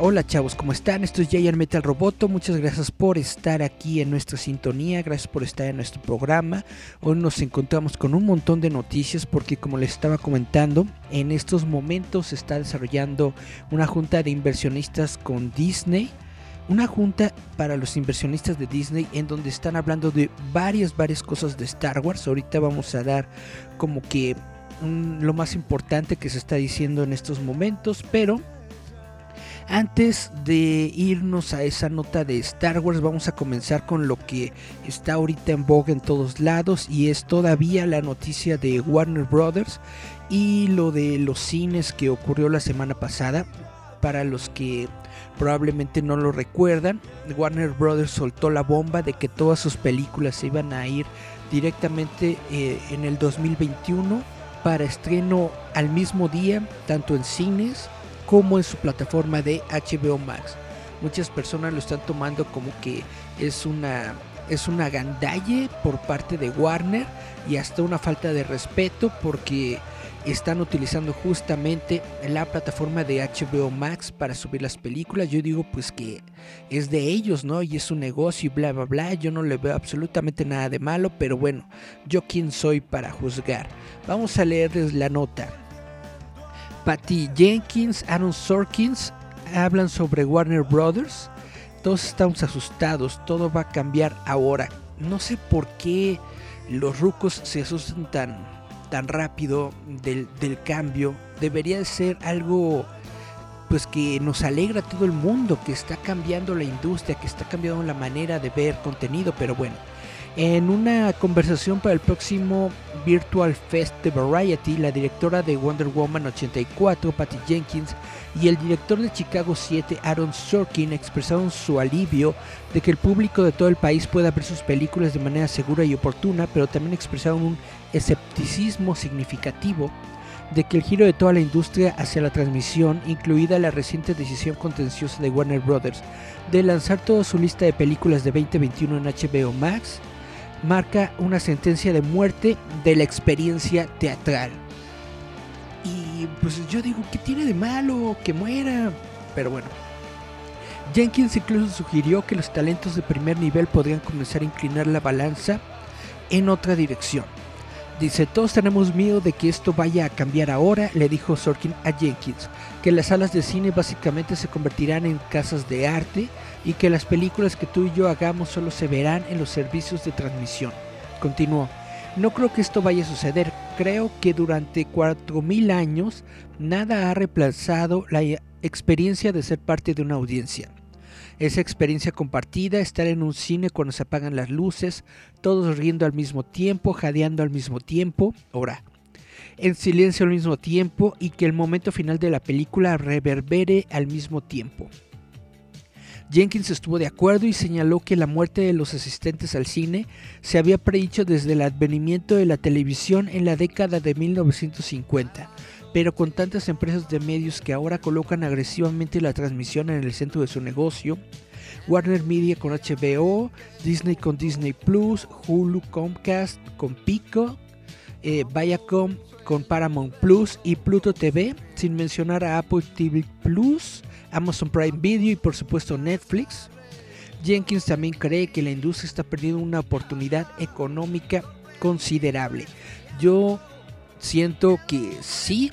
Hola chavos, ¿cómo están? Esto es Giant Metal Roboto. Muchas gracias por estar aquí en nuestra sintonía, gracias por estar en nuestro programa. Hoy nos encontramos con un montón de noticias porque como les estaba comentando, en estos momentos se está desarrollando una junta de inversionistas con Disney. Una junta para los inversionistas de Disney en donde están hablando de varias, varias cosas de Star Wars. Ahorita vamos a dar como que lo más importante que se está diciendo en estos momentos, pero antes de irnos a esa nota de Star Wars, vamos a comenzar con lo que está ahorita en vogue en todos lados y es todavía la noticia de Warner Brothers y lo de los cines que ocurrió la semana pasada. Para los que probablemente no lo recuerdan, Warner Brothers soltó la bomba de que todas sus películas se iban a ir directamente eh, en el 2021 para estreno al mismo día, tanto en cines como en su plataforma de HBO Max. Muchas personas lo están tomando como que es una es una gandalle por parte de Warner y hasta una falta de respeto porque están utilizando justamente la plataforma de HBO Max para subir las películas. Yo digo pues que es de ellos, ¿no? Y es su negocio y bla, bla, bla. Yo no le veo absolutamente nada de malo, pero bueno, yo quién soy para juzgar. Vamos a leerles la nota. Patty Jenkins, Aaron Sorkins hablan sobre Warner Brothers. Todos estamos asustados, todo va a cambiar ahora. No sé por qué los rucos se asustan tan, rápido del, del cambio. Debería ser algo pues que nos alegra a todo el mundo, que está cambiando la industria, que está cambiando la manera de ver contenido, pero bueno, en una conversación para el próximo Virtual Fest de Variety, la directora de Wonder Woman 84, Patty Jenkins, y el director de Chicago 7, Aaron Sorkin, expresaron su alivio de que el público de todo el país pueda ver sus películas de manera segura y oportuna, pero también expresaron un escepticismo significativo de que el giro de toda la industria hacia la transmisión, incluida la reciente decisión contenciosa de Warner Brothers de lanzar toda su lista de películas de 2021 en HBO Max, marca una sentencia de muerte de la experiencia teatral. Y pues yo digo, ¿qué tiene de malo? Que muera. Pero bueno. Jenkins incluso sugirió que los talentos de primer nivel podrían comenzar a inclinar la balanza en otra dirección. Dice, todos tenemos miedo de que esto vaya a cambiar ahora, le dijo Sorkin a Jenkins, que las salas de cine básicamente se convertirán en casas de arte y que las películas que tú y yo hagamos solo se verán en los servicios de transmisión. Continuó, no creo que esto vaya a suceder, creo que durante 4.000 años nada ha reemplazado la experiencia de ser parte de una audiencia. Esa experiencia compartida, estar en un cine cuando se apagan las luces, todos riendo al mismo tiempo, jadeando al mismo tiempo, ahora, en silencio al mismo tiempo y que el momento final de la película reverbere al mismo tiempo. Jenkins estuvo de acuerdo y señaló que la muerte de los asistentes al cine se había predicho desde el advenimiento de la televisión en la década de 1950, pero con tantas empresas de medios que ahora colocan agresivamente la transmisión en el centro de su negocio, Warner Media con HBO, Disney con Disney Plus, Hulu, Comcast con Pico, eh, Viacom con Paramount Plus y Pluto TV, sin mencionar a Apple TV Plus, Amazon Prime Video y por supuesto Netflix. Jenkins también cree que la industria está perdiendo una oportunidad económica considerable. Yo siento que sí,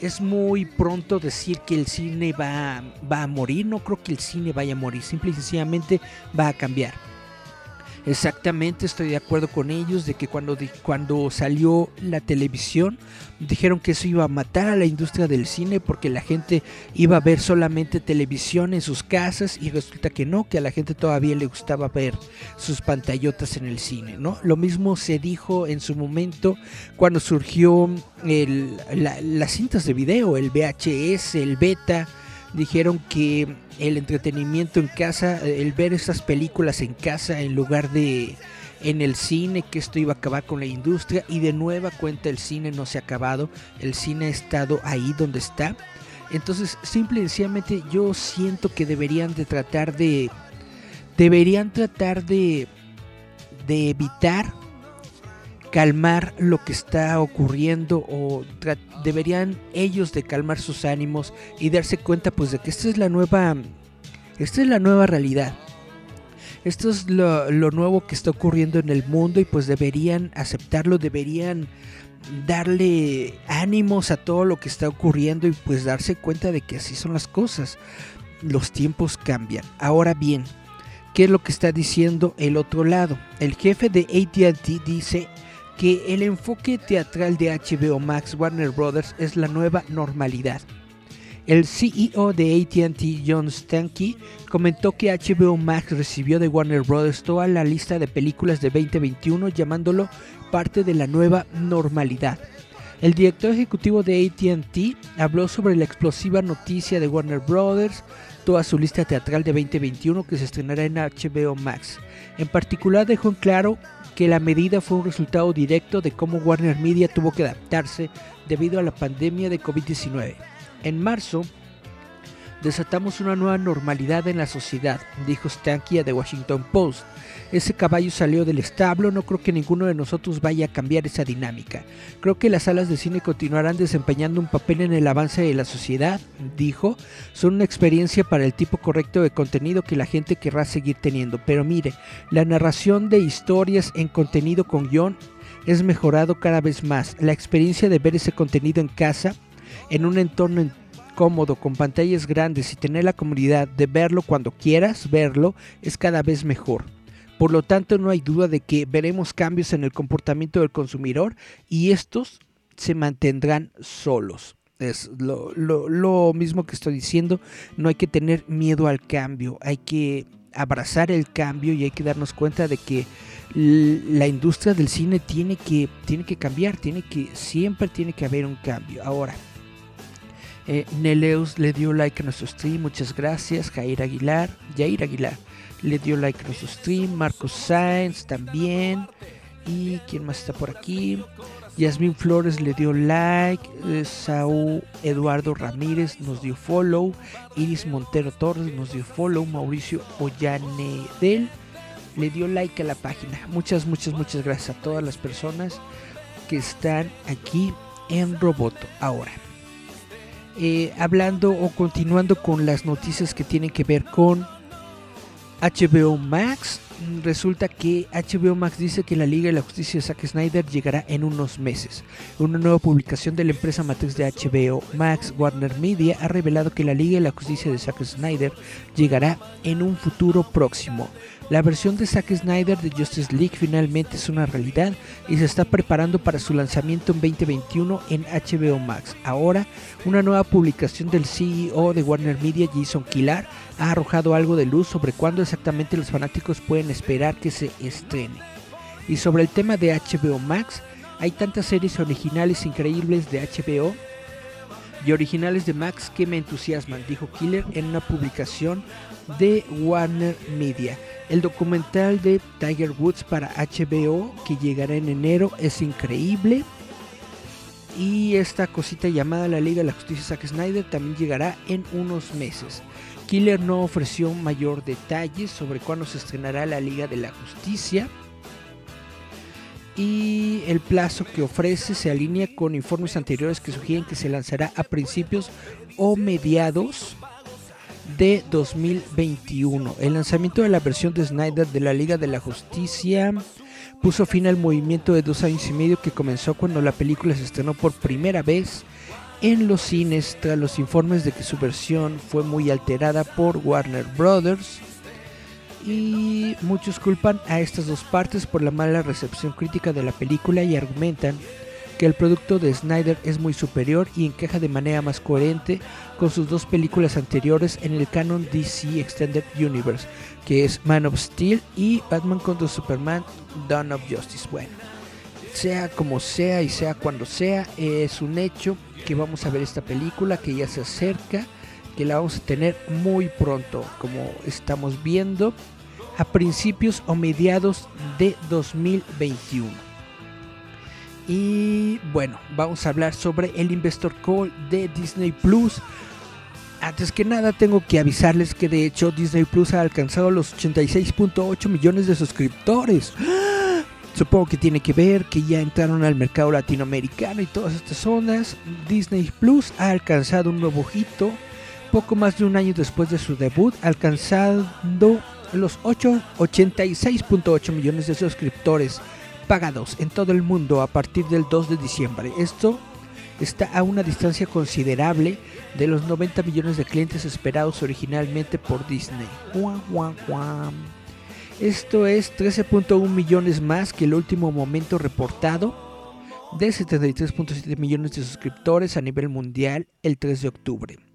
es muy pronto decir que el cine va, va, a morir. No creo que el cine vaya a morir. Simple y sencillamente va a cambiar. Exactamente, estoy de acuerdo con ellos de que cuando, cuando salió la televisión dijeron que eso iba a matar a la industria del cine porque la gente iba a ver solamente televisión en sus casas y resulta que no, que a la gente todavía le gustaba ver sus pantallotas en el cine, ¿no? Lo mismo se dijo en su momento cuando surgió las cintas de video, el VHS, el beta, dijeron que el entretenimiento en casa, el ver esas películas en casa en lugar de en el cine, que esto iba a acabar con la industria y de nueva cuenta el cine no se ha acabado, el cine ha estado ahí donde está. Entonces, simple y sencillamente yo siento que deberían de tratar de deberían tratar de de evitar calmar lo que está ocurriendo o deberían ellos de calmar sus ánimos y darse cuenta pues de que esta es la nueva esta es la nueva realidad. Esto es lo, lo nuevo que está ocurriendo en el mundo y pues deberían aceptarlo deberían darle ánimos a todo lo que está ocurriendo y pues darse cuenta de que así son las cosas. Los tiempos cambian. Ahora bien ¿Qué es lo que está diciendo el otro lado? El jefe de ATT dice que el enfoque teatral de HBO Max Warner Brothers es la nueva normalidad. El CEO de ATT, John Stankey, comentó que HBO Max recibió de Warner Brothers toda la lista de películas de 2021 llamándolo parte de la nueva normalidad. El director ejecutivo de ATT habló sobre la explosiva noticia de Warner Brothers, toda su lista teatral de 2021 que se estrenará en HBO Max. En particular dejó en claro que la medida fue un resultado directo de cómo Warner Media tuvo que adaptarse debido a la pandemia de COVID-19. En marzo, desatamos una nueva normalidad en la sociedad, dijo Stanky a The Washington Post. Ese caballo salió del establo, no creo que ninguno de nosotros vaya a cambiar esa dinámica. Creo que las salas de cine continuarán desempeñando un papel en el avance de la sociedad, dijo. Son una experiencia para el tipo correcto de contenido que la gente querrá seguir teniendo. Pero mire, la narración de historias en contenido con guion es mejorado cada vez más. La experiencia de ver ese contenido en casa, en un entorno cómodo, con pantallas grandes y tener la comodidad de verlo cuando quieras verlo, es cada vez mejor. Por lo tanto, no hay duda de que veremos cambios en el comportamiento del consumidor y estos se mantendrán solos. Es lo, mismo que estoy diciendo, no hay que tener miedo al cambio, hay que abrazar el cambio y hay que darnos cuenta de que la industria del cine tiene que, tiene que cambiar, tiene que, siempre tiene que haber un cambio. Ahora, eh, Neleus le dio like a nuestro stream, muchas gracias. Jair Aguilar, Jair Aguilar le dio like a nuestro stream. Marcos Sainz también. ¿Y quién más está por aquí? Yasmin Flores le dio like. Saúl Eduardo Ramírez nos dio follow. Iris Montero Torres nos dio follow. Mauricio Ollanedel le dio like a la página. Muchas, muchas, muchas gracias a todas las personas que están aquí en Roboto ahora. Eh, hablando o continuando con las noticias que tienen que ver con HBO Max. Resulta que HBO Max dice que la Liga de la Justicia de Zack Snyder llegará en unos meses. Una nueva publicación de la empresa matriz de HBO Max, Warner Media, ha revelado que la Liga de la Justicia de Zack Snyder llegará en un futuro próximo. La versión de Zack Snyder de Justice League finalmente es una realidad y se está preparando para su lanzamiento en 2021 en HBO Max. Ahora, una nueva publicación del CEO de Warner Media, Jason Killar, ha arrojado algo de luz sobre cuándo exactamente los fanáticos pueden esperar que se estrene. Y sobre el tema de HBO Max, hay tantas series originales increíbles de HBO y originales de Max que me entusiasman, dijo Killer en una publicación de Warner Media. El documental de Tiger Woods para HBO que llegará en enero es increíble. Y esta cosita llamada La Liga de la Justicia Zack Snyder también llegará en unos meses. Killer no ofreció mayor detalle sobre cuándo se estrenará la Liga de la Justicia. Y el plazo que ofrece se alinea con informes anteriores que sugieren que se lanzará a principios o mediados de 2021. El lanzamiento de la versión de Snyder de la Liga de la Justicia puso fin al movimiento de dos años y medio que comenzó cuando la película se estrenó por primera vez en los cines tras los informes de que su versión fue muy alterada por Warner Brothers. y muchos culpan a estas dos partes por la mala recepción crítica de la película y argumentan que el producto de Snyder es muy superior y encaja de manera más coherente con sus dos películas anteriores en el canon DC Extended Universe, que es Man of Steel y Batman contra Superman Dawn of Justice. Bueno, sea como sea y sea cuando sea, es un hecho que vamos a ver esta película que ya se acerca, que la vamos a tener muy pronto, como estamos viendo, a principios o mediados de 2021. Y bueno, vamos a hablar sobre el Investor Call de Disney Plus. Antes que nada tengo que avisarles que de hecho Disney Plus ha alcanzado los 86.8 millones de suscriptores. Supongo que tiene que ver que ya entraron al mercado latinoamericano y todas estas zonas. Disney Plus ha alcanzado un nuevo hito poco más de un año después de su debut, alcanzando los 86.8 millones de suscriptores pagados en todo el mundo a partir del 2 de diciembre. Esto está a una distancia considerable de los 90 millones de clientes esperados originalmente por Disney. Esto es 13.1 millones más que el último momento reportado de 73.7 millones de suscriptores a nivel mundial el 3 de octubre.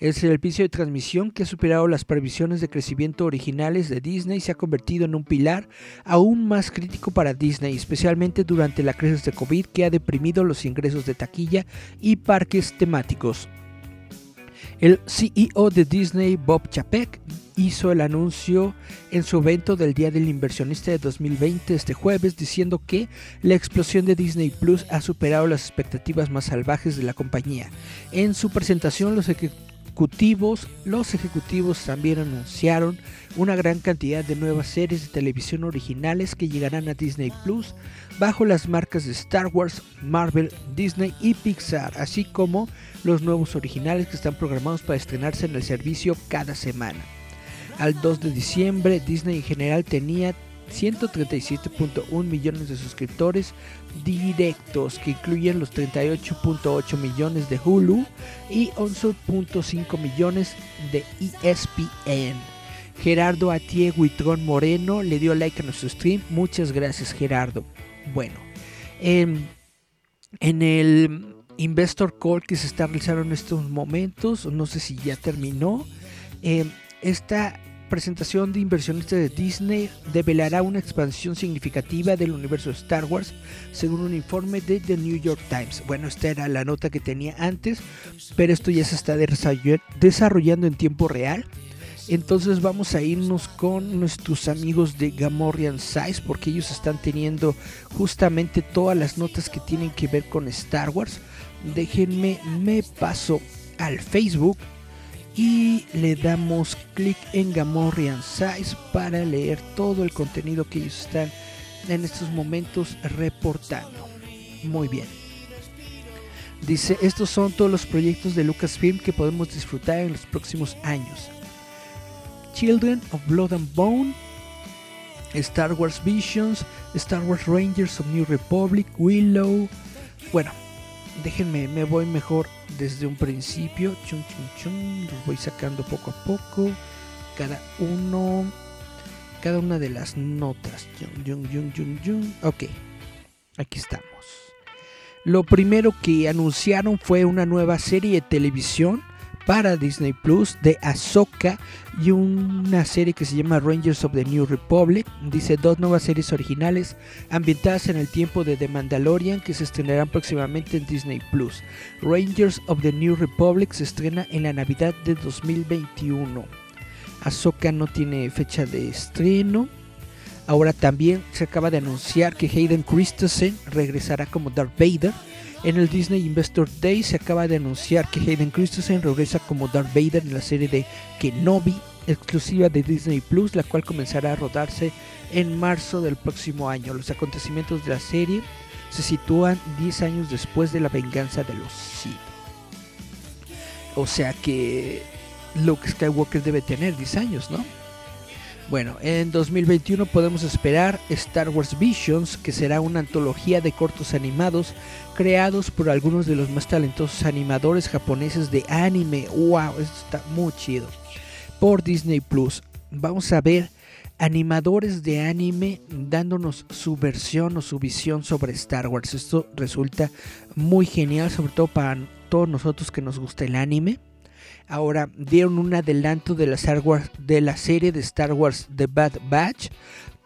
El servicio de transmisión que ha superado las previsiones de crecimiento originales de Disney se ha convertido en un pilar aún más crítico para Disney, especialmente durante la crisis de COVID que ha deprimido los ingresos de taquilla y parques temáticos. El CEO de Disney, Bob Chapek, hizo el anuncio en su evento del Día del Inversionista de 2020 este jueves diciendo que la explosión de Disney Plus ha superado las expectativas más salvajes de la compañía. En su presentación los los ejecutivos también anunciaron una gran cantidad de nuevas series de televisión originales que llegarán a Disney Plus bajo las marcas de Star Wars, Marvel, Disney y Pixar, así como los nuevos originales que están programados para estrenarse en el servicio cada semana. Al 2 de diciembre, Disney en general tenía 137.1 millones de suscriptores directos que incluyen los 38.8 millones de Hulu y 11.5 millones de ESPN. Gerardo Atie Huitrón Moreno le dio like a nuestro stream. Muchas gracias Gerardo. Bueno, em, en el Investor Call que se está realizando en estos momentos, no sé si ya terminó, em, esta presentación de inversionistas de Disney develará una expansión significativa del universo de Star Wars, según un informe de The New York Times. Bueno, esta era la nota que tenía antes, pero esto ya se está desarrollando en tiempo real. Entonces vamos a irnos con nuestros amigos de Gamorrean Size porque ellos están teniendo justamente todas las notas que tienen que ver con Star Wars. Déjenme, me paso al Facebook y le damos clic en Gamorrean Size para leer todo el contenido que ellos están en estos momentos reportando. Muy bien. Dice, estos son todos los proyectos de Lucasfilm que podemos disfrutar en los próximos años. Children of Blood and Bone, Star Wars Visions, Star Wars Rangers of New Republic, Willow. Bueno, déjenme, me voy mejor desde un principio. Chun, chun, chun, los voy sacando poco a poco. Cada uno, cada una de las notas. Ok, aquí estamos. Lo primero que anunciaron fue una nueva serie de televisión para Disney Plus de Ahsoka y una serie que se llama Rangers of the New Republic. Dice dos nuevas series originales ambientadas en el tiempo de The Mandalorian que se estrenarán próximamente en Disney Plus. Rangers of the New Republic se estrena en la Navidad de 2021. Ahsoka no tiene fecha de estreno. Ahora también se acaba de anunciar que Hayden Christensen regresará como Darth Vader en el Disney Investor Day se acaba de anunciar que Hayden Christensen regresa como Darth Vader en la serie de Kenobi, exclusiva de Disney Plus, la cual comenzará a rodarse en marzo del próximo año. Los acontecimientos de la serie se sitúan 10 años después de la venganza de los Sith. O sea que Luke Skywalker debe tener 10 años, ¿no? Bueno, en 2021 podemos esperar Star Wars Visions, que será una antología de cortos animados creados por algunos de los más talentosos animadores japoneses de anime. ¡Wow! Esto está muy chido. Por Disney Plus. Vamos a ver animadores de anime dándonos su versión o su visión sobre Star Wars. Esto resulta muy genial, sobre todo para todos nosotros que nos gusta el anime. Ahora dieron un adelanto de la, Star Wars, de la serie de Star Wars The Bad Batch,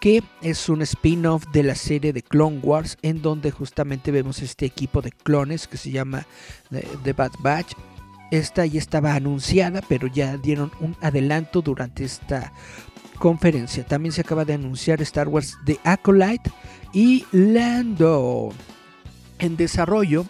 que es un spin-off de la serie de Clone Wars, en donde justamente vemos este equipo de clones que se llama eh, The Bad Batch. Esta ya estaba anunciada, pero ya dieron un adelanto durante esta conferencia. También se acaba de anunciar Star Wars The Acolyte y Lando. En desarrollo,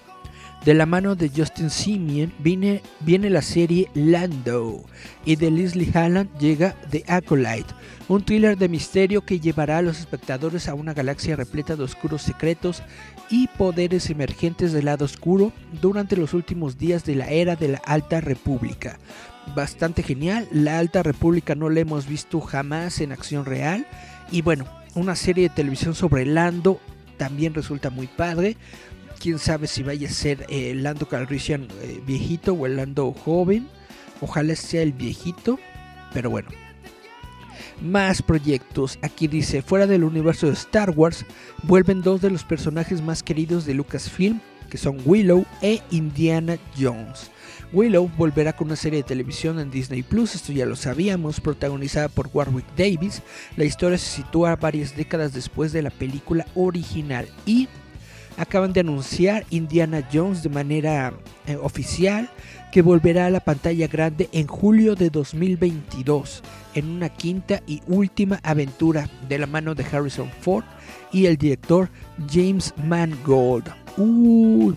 de la mano de Justin Simeon, viene, viene la serie Lando y de Leslie Halland llega The Acolyte, un thriller de misterio que llevará a los espectadores a una galaxia repleta de oscuros secretos y poderes emergentes del lado oscuro durante los últimos días de la era de la Alta República bastante genial. La Alta República no la hemos visto jamás en acción real. Y bueno, una serie de televisión sobre Lando también resulta muy padre. Quién sabe si vaya a ser el Lando Calrissian eh, viejito o el Lando joven. Ojalá sea el viejito. Pero bueno. Más proyectos. Aquí dice, fuera del universo de Star Wars, vuelven dos de los personajes más queridos de Lucasfilm, que son Willow e Indiana Jones. Willow volverá con una serie de televisión en Disney Plus, esto ya lo sabíamos, protagonizada por Warwick Davis. La historia se sitúa varias décadas después de la película original y acaban de anunciar Indiana Jones de manera eh, oficial que volverá a la pantalla grande en julio de 2022 en una quinta y última aventura de la mano de Harrison Ford y el director James Mangold. Uh,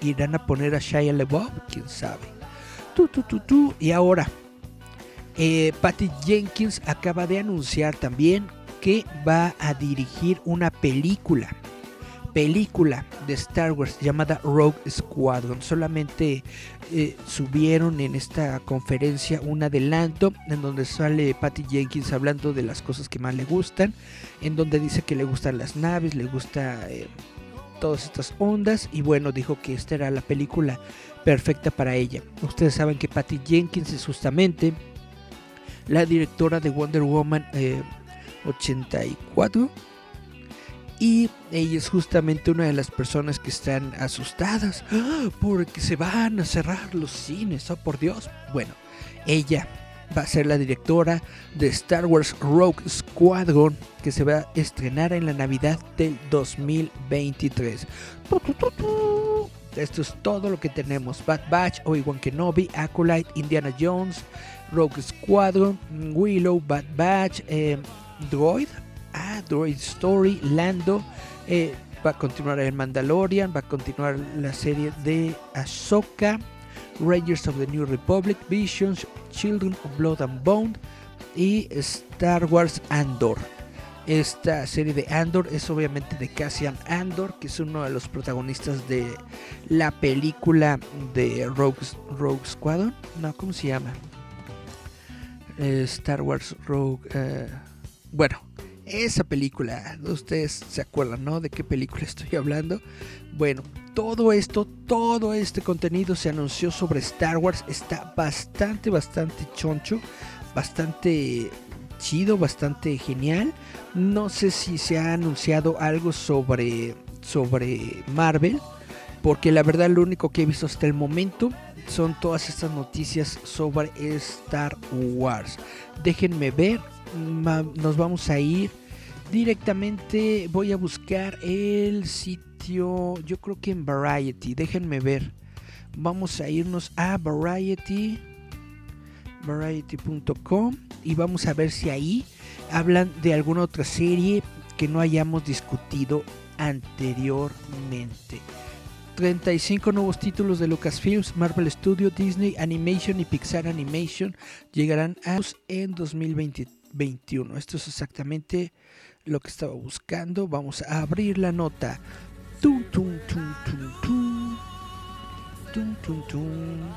irán a poner a Shia LaBeouf, quién sabe. Y ahora, eh, Patty Jenkins acaba de anunciar también que va a dirigir una película. Película de Star Wars llamada Rogue Squadron. Solamente eh, subieron en esta conferencia un adelanto en donde sale Patty Jenkins hablando de las cosas que más le gustan. En donde dice que le gustan las naves, le gusta eh, todas estas ondas y bueno, dijo que esta era la película perfecta para ella. Ustedes saben que Patty Jenkins es justamente la directora de Wonder Woman 84 eh, y ella es justamente una de las personas que están asustadas ¡ah! porque se van a cerrar los cines, oh por Dios. Bueno, ella va a ser la directora de Star Wars Rogue Squadron que se va a estrenar en la Navidad del 2023. Esto es todo lo que tenemos. Bad Batch, Obi-Wan Kenobi, Acolyte, Indiana Jones, Rogue Squadron, Willow, Bad Batch, eh, Droid, ah, Droid Story, Lando. Eh, va a continuar el Mandalorian, va a continuar la serie de Ahsoka. Rangers of the New Republic, Visions, Children of Blood and Bone y Star Wars Andor. Esta serie de Andor es obviamente de Cassian Andor, que es uno de los protagonistas de la película de Rogue, Rogue Squadron. No, ¿cómo se llama? Eh, Star Wars Rogue. Eh, bueno, esa película, ustedes se acuerdan, ¿no? De qué película estoy hablando. Bueno, todo esto, todo este contenido se anunció sobre Star Wars. Está bastante, bastante choncho, bastante chido, bastante genial. No sé si se ha anunciado algo sobre, sobre Marvel, porque la verdad lo único que he visto hasta el momento son todas estas noticias sobre Star Wars. Déjenme ver, nos vamos a ir directamente. Voy a buscar el sitio, yo creo que en Variety, déjenme ver. Vamos a irnos a Variety, variety.com y vamos a ver si ahí hablan de alguna otra serie que no hayamos discutido anteriormente. 35 nuevos títulos de Lucasfilms, Marvel Studio, Disney Animation y Pixar Animation llegarán a en 2021. Esto es exactamente lo que estaba buscando. Vamos a abrir la nota. Tum, tum, tum, tum,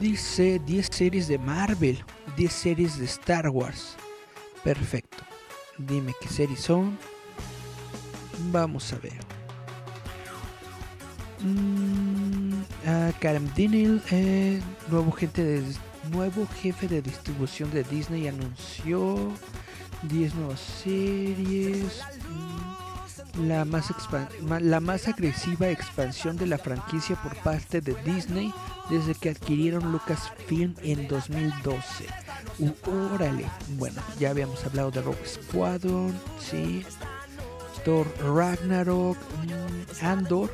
Dice 10 series de Marvel, 10 series de Star Wars. Perfecto. Dime qué series son. Vamos a ver. Mm, uh, Karen Dinil, eh, nuevo, nuevo jefe de distribución de Disney, anunció 10 nuevas series. La más, la más agresiva expansión de la franquicia por parte de Disney desde que adquirieron Lucasfilm en 2012. Uh, órale. Bueno, ya habíamos hablado de Rogue Squadron, sí. Thor Ragnarok, mm, Andor,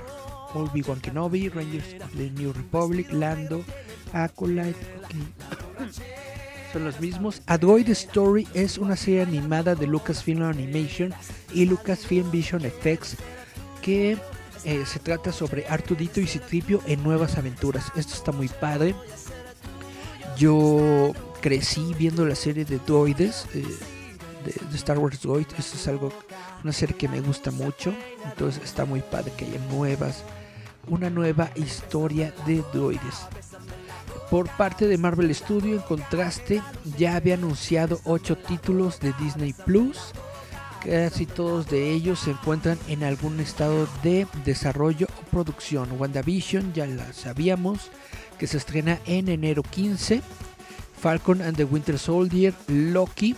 Obi-Wan Kenobi, Rangers of the New Republic, Lando, Acolyte, ok. Son los mismos. A Droid Story es una serie animada de Lucasfilm Animation y Lucasfilm Vision Effects que eh, se trata sobre Artudito y Citripio en nuevas aventuras. Esto está muy padre. Yo crecí viendo la serie de droides eh, de, Star Wars Droid. Esto es algo, una serie que me gusta mucho. Entonces está muy padre que haya nuevas, una nueva historia de droides. Por parte de Marvel Studio, en contraste, ya había anunciado 8 títulos de Disney Plus. Casi todos de ellos se encuentran en algún estado de desarrollo o producción. WandaVision ya la sabíamos, que se estrena en enero 15. Falcon and the Winter Soldier, Loki,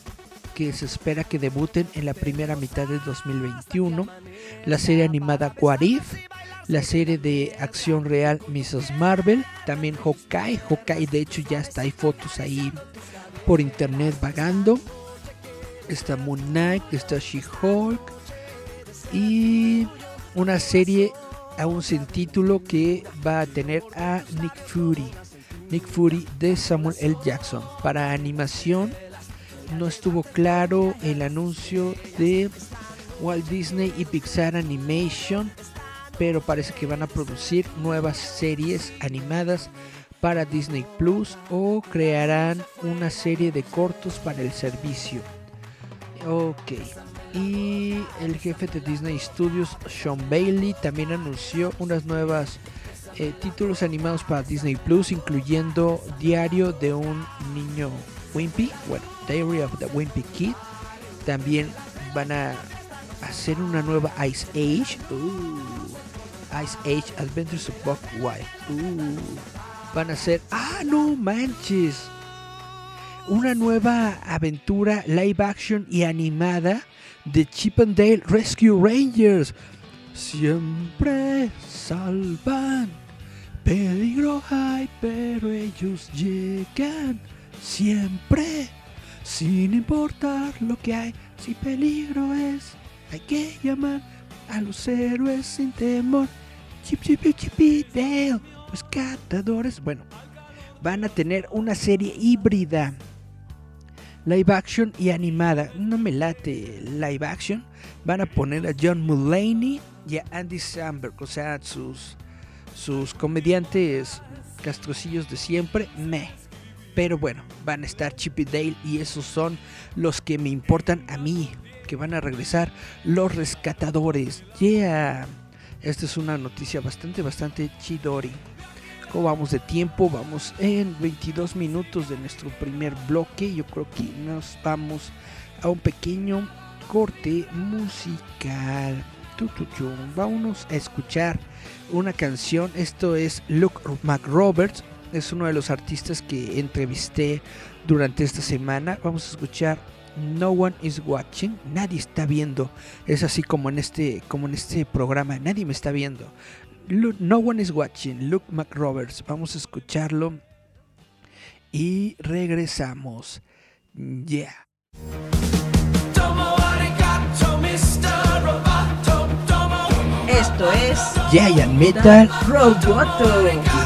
que se espera que debuten en la primera mitad de 2021. La serie animada What la serie de acción real Mrs. Marvel, también Hawkeye. Hawkeye, de hecho, ya está, hay fotos ahí por internet vagando. Está Moon Knight, está She-Hulk y una serie aún sin título que va a tener a Nick Fury. Nick Fury de Samuel L. Jackson. Para animación no estuvo claro el anuncio de Walt Disney y Pixar Animation, pero parece que van a producir nuevas series animadas para Disney Plus o crearán una serie de cortos para el servicio. Ok. Y el jefe de Disney Studios, Sean Bailey, también anunció unas nuevas eh, títulos animados para Disney Plus, incluyendo Diario de un niño Wimpy, bueno, Diary of the Wimpy Kid. También van a hacer una nueva Ice Age. Uh, Ice Age Adventures of Buck Wild. Uh, van a hacer. ¡Ah, no manches! Una nueva aventura live action y animada de Chip and Dale Rescue Rangers. Siempre salvan. Peligro hay, pero ellos llegan. Siempre. Sin importar lo que hay. Si peligro es, hay que llamar a los héroes sin temor. Chip, Dale. Rescatadores. Bueno, van a tener una serie híbrida live action y animada. No me late live action. Van a poner a John Mulaney y a Andy Samberg, o sea, sus, sus comediantes castrocillos de siempre. Me. Pero bueno, van a estar Chip y Dale y esos son los que me importan a mí. Que van a regresar los rescatadores. Yeah. Esta es una noticia bastante, bastante chidori. ¿Cómo vamos de tiempo? Vamos en 22 minutos de nuestro primer bloque. Yo creo que nos vamos a un pequeño corte musical. Vámonos a escuchar una canción. Esto es Luke McRoberts. Es uno de los artistas que entrevisté durante esta semana. Vamos a escuchar No One is Watching. Nadie está viendo. Es así como en este, como en este programa. Nadie me está viendo. No One is Watching, Luke McRoberts. Vamos a escucharlo y regresamos. Yeah. Esto es Giant Metal. Roboto.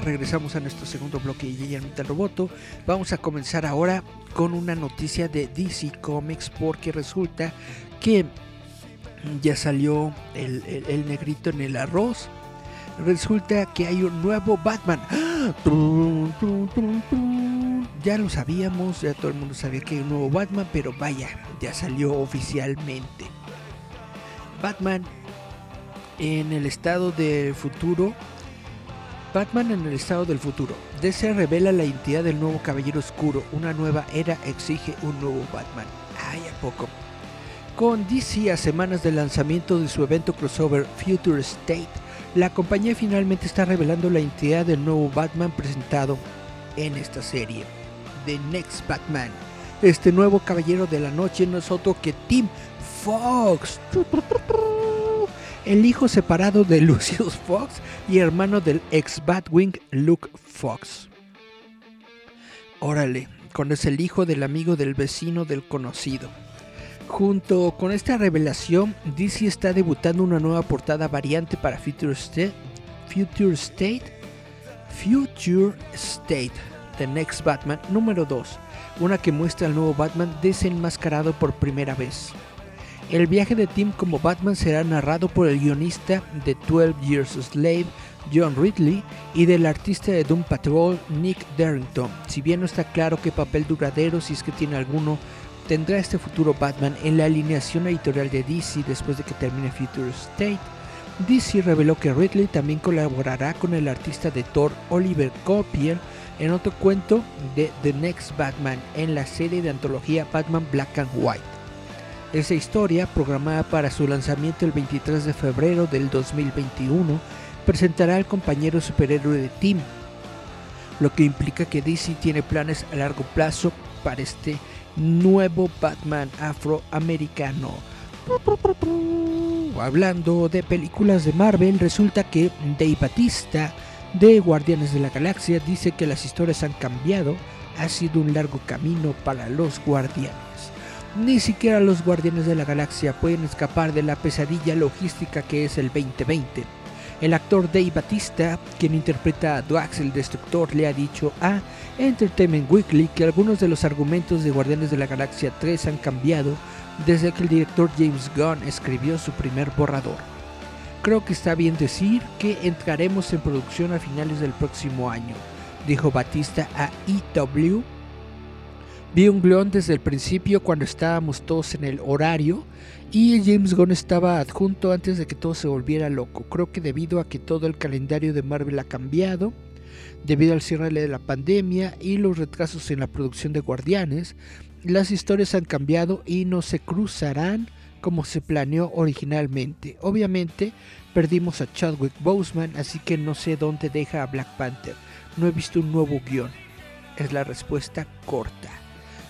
Regresamos a nuestro segundo bloque de el Metal Roboto. Vamos a comenzar ahora con una noticia de DC Comics porque resulta que ya salió el, negrito en el arroz. Resulta que hay un nuevo Batman. Ya lo sabíamos, ya todo el mundo sabía que hay un nuevo Batman, pero vaya, ya salió oficialmente. Batman en el estado del futuro Batman en el estado del futuro. DC revela la identidad del nuevo Caballero Oscuro. Una nueva era exige un nuevo Batman. Ay, a poco. Con DC a semanas del lanzamiento de su evento crossover Future State, la compañía finalmente está revelando la identidad del nuevo Batman presentado en esta serie. The Next Batman. Este nuevo Caballero de la Noche no es otro que Tim Fox el hijo separado de Lucius Fox y hermano del ex Batwing Luke Fox. Órale, con es el hijo del amigo del vecino del conocido. Junto con esta revelación, DC está debutando una nueva portada variante para Future State, Future State, Future State, The Next Batman número 2, una que muestra al nuevo Batman desenmascarado por primera vez. El viaje de Tim como Batman será narrado por el guionista de 12 Years a Slave, John Ridley, y del artista de Doom Patrol, Nick Darrington. Si bien no está claro qué papel duradero, si es que tiene alguno, tendrá este futuro Batman en la alineación editorial de DC después de que termine Future State. DC reveló que Ridley también colaborará con el artista de Thor Oliver Copier en otro cuento de The Next Batman en la serie de antología Batman Black and White. Esa historia, programada para su lanzamiento el 23 de febrero del 2021, presentará al compañero superhéroe de Tim, lo que implica que DC tiene planes a largo plazo para este nuevo Batman afroamericano. Hablando de películas de Marvel, resulta que Dave Batista de Guardianes de la Galaxia dice que las historias han cambiado, ha sido un largo camino para los guardianes. Ni siquiera los guardianes de la galaxia pueden escapar de la pesadilla logística que es el 2020. El actor Dave Batista, quien interpreta a Drax el Destructor, le ha dicho a Entertainment Weekly que algunos de los argumentos de Guardianes de la Galaxia 3 han cambiado desde que el director James Gunn escribió su primer borrador. Creo que está bien decir que entraremos en producción a finales del próximo año, dijo Batista a EW. Vi un guion desde el principio cuando estábamos todos en el horario y James Gunn estaba adjunto antes de que todo se volviera loco. Creo que debido a que todo el calendario de Marvel ha cambiado, debido al cierre de la pandemia y los retrasos en la producción de Guardianes, las historias han cambiado y no se cruzarán como se planeó originalmente. Obviamente perdimos a Chadwick Boseman, así que no sé dónde deja a Black Panther. No he visto un nuevo guion. Es la respuesta corta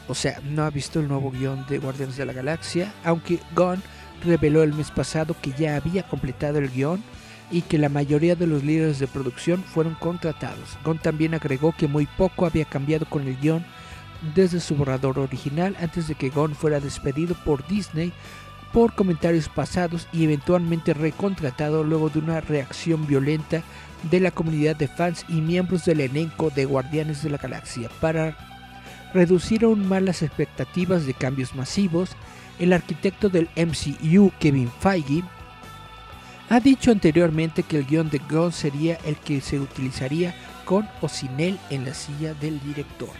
o sea, no ha visto el nuevo guion de Guardianes de la Galaxia, aunque Gunn reveló el mes pasado que ya había completado el guion y que la mayoría de los líderes de producción fueron contratados. Gunn también agregó que muy poco había cambiado con el guion desde su borrador original antes de que Gunn fuera despedido por Disney por comentarios pasados y eventualmente recontratado luego de una reacción violenta de la comunidad de fans y miembros del elenco de Guardianes de la Galaxia para reducir aún más las expectativas de cambios masivos, el arquitecto del MCU, Kevin Feige, ha dicho anteriormente que el guion de Gunn sería el que se utilizaría con o sin él en la silla del director.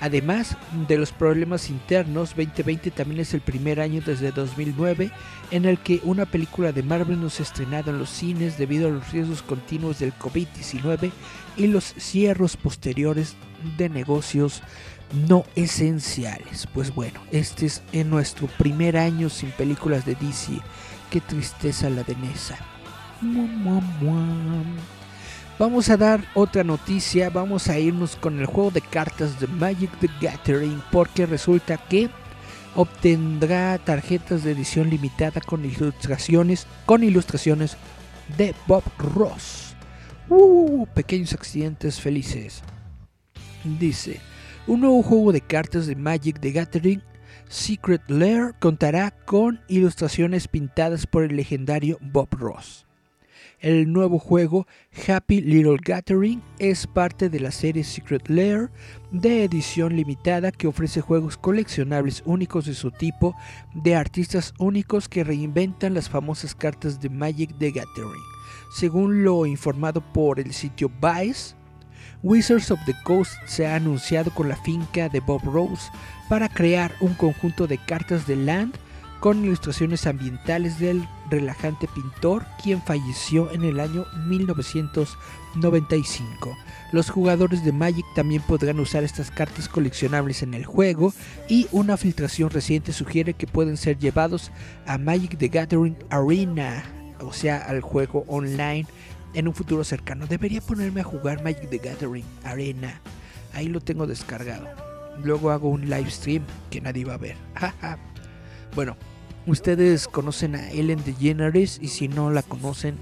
Además de los problemas internos, 2020 también es el primer año desde 2009 en el que una película de Marvel no se ha estrenado en los cines debido a los riesgos continuos del COVID-19 y los cierros posteriores de negocios no esenciales. Pues bueno, este es en nuestro primer año sin películas de DC. Qué tristeza la de Nessa. Vamos a dar otra noticia, vamos a irnos con el juego de cartas de Magic the Gathering porque resulta que obtendrá tarjetas de edición limitada con ilustraciones, con ilustraciones de Bob Ross. Uh, pequeños accidentes felices. Dice, un nuevo juego de cartas de Magic the Gathering, Secret Lair, contará con ilustraciones pintadas por el legendario Bob Ross. El nuevo juego Happy Little Gathering es parte de la serie Secret Lair de edición limitada que ofrece juegos coleccionables únicos de su tipo de artistas únicos que reinventan las famosas cartas de Magic the Gathering. Según lo informado por el sitio Vice, Wizards of the Coast se ha anunciado con la finca de Bob Rose para crear un conjunto de cartas de Land con ilustraciones ambientales del relajante pintor quien falleció en el año 1995. Los jugadores de Magic también podrán usar estas cartas coleccionables en el juego y una filtración reciente sugiere que pueden ser llevados a Magic the Gathering Arena, o sea, al juego online en un futuro cercano. Debería ponerme a jugar Magic the Gathering Arena. Ahí lo tengo descargado. Luego hago un live stream que nadie va a ver. bueno, ustedes conocen a Ellen DeGeneres y si no la conocen,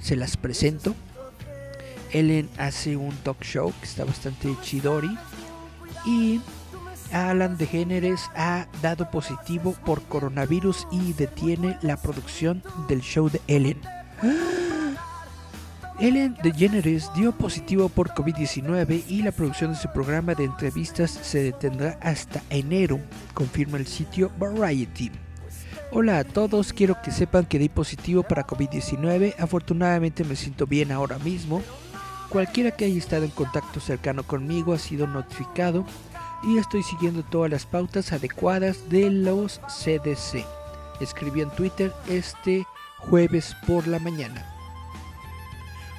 se las presento. Ellen hace un talk show que está bastante chidori. Y Alan DeGeneres ha dado positivo por coronavirus y detiene la producción del show de Ellen. Ellen DeGeneres dio positivo por COVID-19 y la producción de su programa de entrevistas se detendrá hasta enero, confirma el sitio Variety. Hola a todos, quiero que sepan que di positivo para COVID-19, afortunadamente me siento bien ahora mismo. Cualquiera que haya estado en contacto cercano conmigo ha sido notificado y estoy siguiendo todas las pautas adecuadas de los CDC. Escribí en Twitter este jueves por la mañana.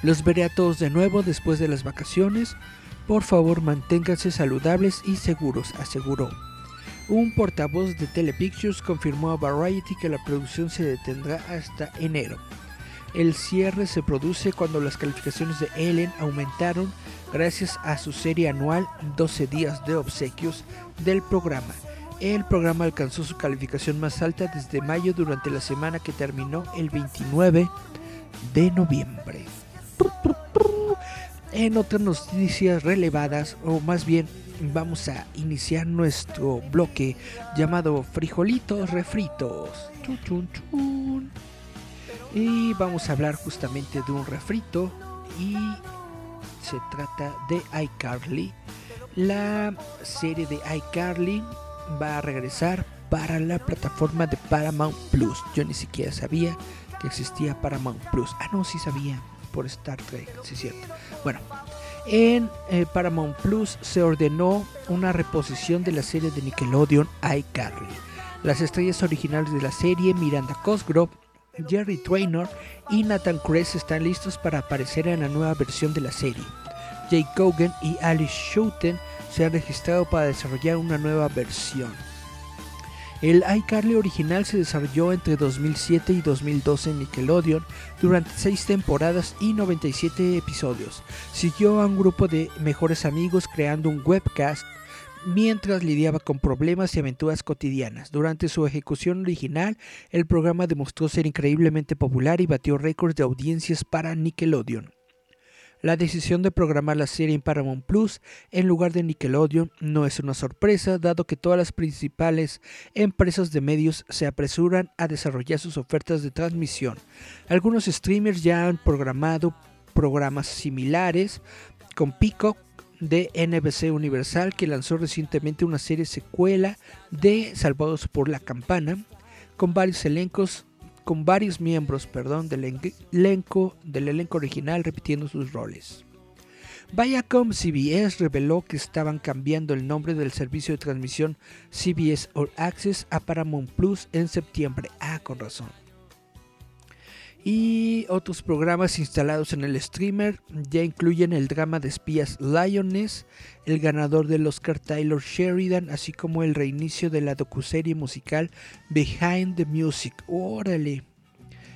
Los veré a todos de nuevo después de las vacaciones. Por favor, manténganse saludables y seguros, aseguró. Un portavoz de Telepictures confirmó a Variety que la producción se detendrá hasta enero. El cierre se produce cuando las calificaciones de Ellen aumentaron gracias a su serie anual 12 días de obsequios del programa. El programa alcanzó su calificación más alta desde mayo durante la semana que terminó el 29 de noviembre. En otras noticias relevadas, o más bien vamos a iniciar nuestro bloque llamado Frijolitos Refritos. Y vamos a hablar justamente de un refrito y se trata de iCarly. La serie de iCarly va a regresar para la plataforma de Paramount Plus. Yo ni siquiera sabía que existía Paramount Plus. Ah, no, sí sabía por Star Trek, sí es cierto. Bueno, en eh, Paramount Plus se ordenó una reposición de la serie de Nickelodeon iCarly. Las estrellas originales de la serie, Miranda Cosgrove, Jerry Traynor y Nathan Kress están listos para aparecer en la nueva versión de la serie. Jake Cogan y Alice Schouten se han registrado para desarrollar una nueva versión. El iCarly original se desarrolló entre 2007 y 2012 en Nickelodeon durante 6 temporadas y 97 episodios. Siguió a un grupo de mejores amigos creando un webcast mientras lidiaba con problemas y aventuras cotidianas. Durante su ejecución original, el programa demostró ser increíblemente popular y batió récords de audiencias para Nickelodeon. La decisión de programar la serie en Paramount Plus en lugar de Nickelodeon no es una sorpresa, dado que todas las principales empresas de medios se apresuran a desarrollar sus ofertas de transmisión. Algunos streamers ya han programado programas similares con Peacock de NBC Universal que lanzó recientemente una serie secuela de Salvados por la Campana con varios elencos con varios miembros perdón, del, elenco, del elenco original repitiendo sus roles. Viacom CBS reveló que estaban cambiando el nombre del servicio de transmisión CBS All Access a Paramount Plus en septiembre. Ah, con razón y otros programas instalados en el streamer ya incluyen el drama de espías Lioness, el ganador del Oscar Tyler Sheridan, así como el reinicio de la docuserie musical Behind the Music. Órale.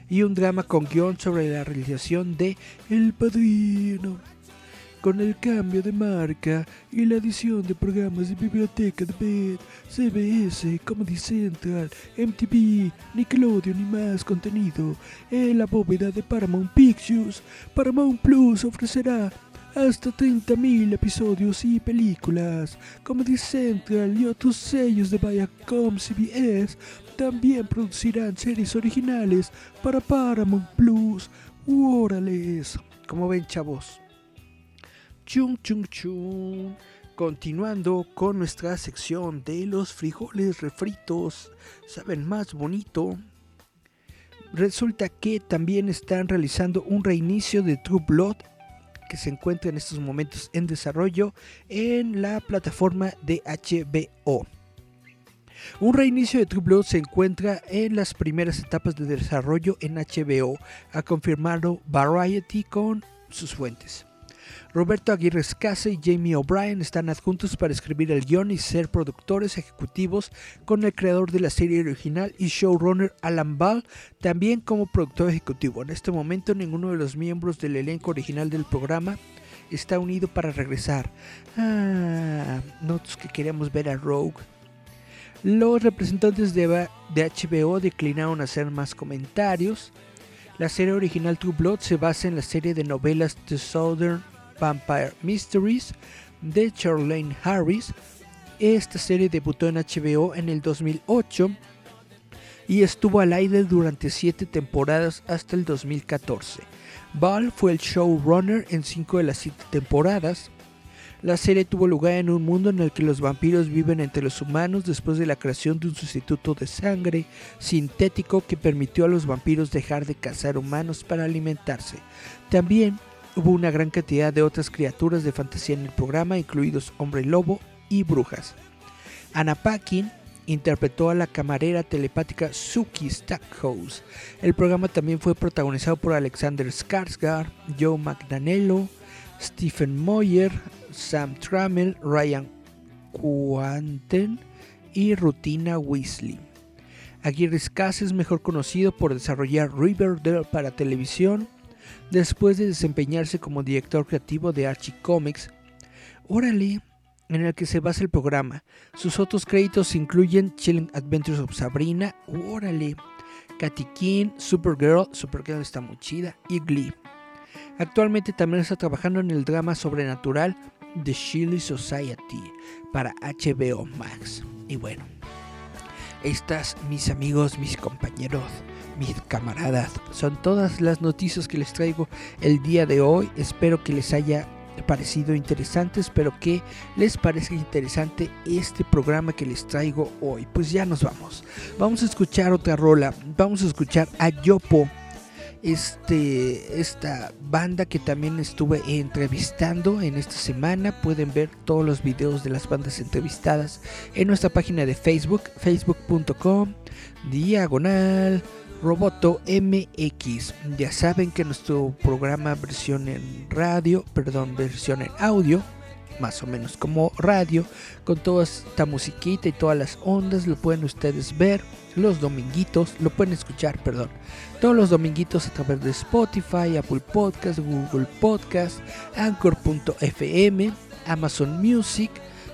Y un drama con guion sobre la realización de El Padrino con el cambio de marca y la adición de programas de biblioteca de BED, CBS, Comedy Central, MTV, Nickelodeon y más contenido en la bóveda de Paramount Pictures, Paramount Plus ofrecerá hasta 30.000 episodios y películas. Comedy Central y otros sellos de Viacom CBS también producirán series originales para Paramount Plus. ¡Órales! Como ven, chavos, Chung chung chung. Continuando con nuestra sección de los frijoles refritos, saben más bonito. Resulta que también están realizando un reinicio de True Blood que se encuentra en estos momentos en desarrollo en la plataforma de HBO. Un reinicio de True Blood se encuentra en las primeras etapas de desarrollo en HBO, ha confirmado Variety con sus fuentes. Roberto Aguirre Escase y Jamie O'Brien están adjuntos para escribir el guion y ser productores ejecutivos con el creador de la serie original y showrunner Alan Ball también como productor ejecutivo. En este momento ninguno de los miembros del elenco original del programa está unido para regresar. Ah, nosotros que queríamos ver a Rogue. Los representantes de HBO declinaron hacer más comentarios. La serie original True Blood se basa en la serie de novelas The Southern Vampire Mysteries de Charlene Harris. Esta serie debutó en HBO en el 2008 y estuvo al aire durante 7 temporadas hasta el 2014. Ball fue el showrunner en 5 de las 7 temporadas. La serie tuvo lugar en un mundo en el que los vampiros viven entre los humanos después de la creación de un sustituto de sangre sintético que permitió a los vampiros dejar de cazar humanos para alimentarse. También Hubo una gran cantidad de otras criaturas de fantasía en el programa, incluidos hombre lobo y brujas. Anna Paquin interpretó a la camarera telepática Suki Stackhouse. El programa también fue protagonizado por Alexander Skarsgård, Joe McDanielo, Stephen Moyer, Sam Trammell, Ryan Quanten y Rutina Weasley. Aguirre Scase es mejor conocido por desarrollar Riverdale para televisión, después de desempeñarse como director creativo de Archie Comics. Órale, en el que se basa el programa. Sus otros créditos incluyen Chilling Adventures of Sabrina, órale, Katy King, Supergirl, Supergirl está muy chida, y Glee. Actualmente también está trabajando en el drama sobrenatural The Shilly Society para HBO Max. Y bueno, estas, mis amigos, mis compañeros, mis camaradas, son todas las noticias que les traigo el día de hoy. Espero que les haya parecido interesante, espero que les parezca interesante este programa que les traigo hoy. Pues ya nos vamos. Vamos a escuchar otra rola. Vamos a escuchar a Yopo este, esta banda que también estuve entrevistando en esta semana. Pueden ver todos los videos de las bandas entrevistadas en nuestra página de Facebook, facebook.com, diagonal. Roboto MX. Ya saben que nuestro programa versión en radio, perdón, versión en audio, más o menos como radio, con toda esta musiquita y todas las ondas, lo pueden ustedes ver los dominguitos, lo pueden escuchar, perdón, todos los dominguitos a través de Spotify, Apple Podcast, Google Podcast, Anchor.fm, Amazon Music,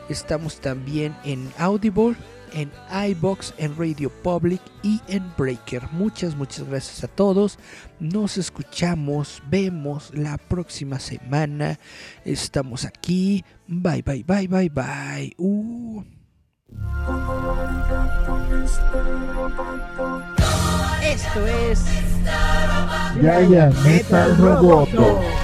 estamos también en Audible, en iBox, en Radio Public y en Breaker. Muchas, muchas gracias a todos. Nos escuchamos, vemos la próxima semana. Estamos aquí. Bye, bye, bye, bye, bye. Uh. Esto es Yaya Metal Roboto.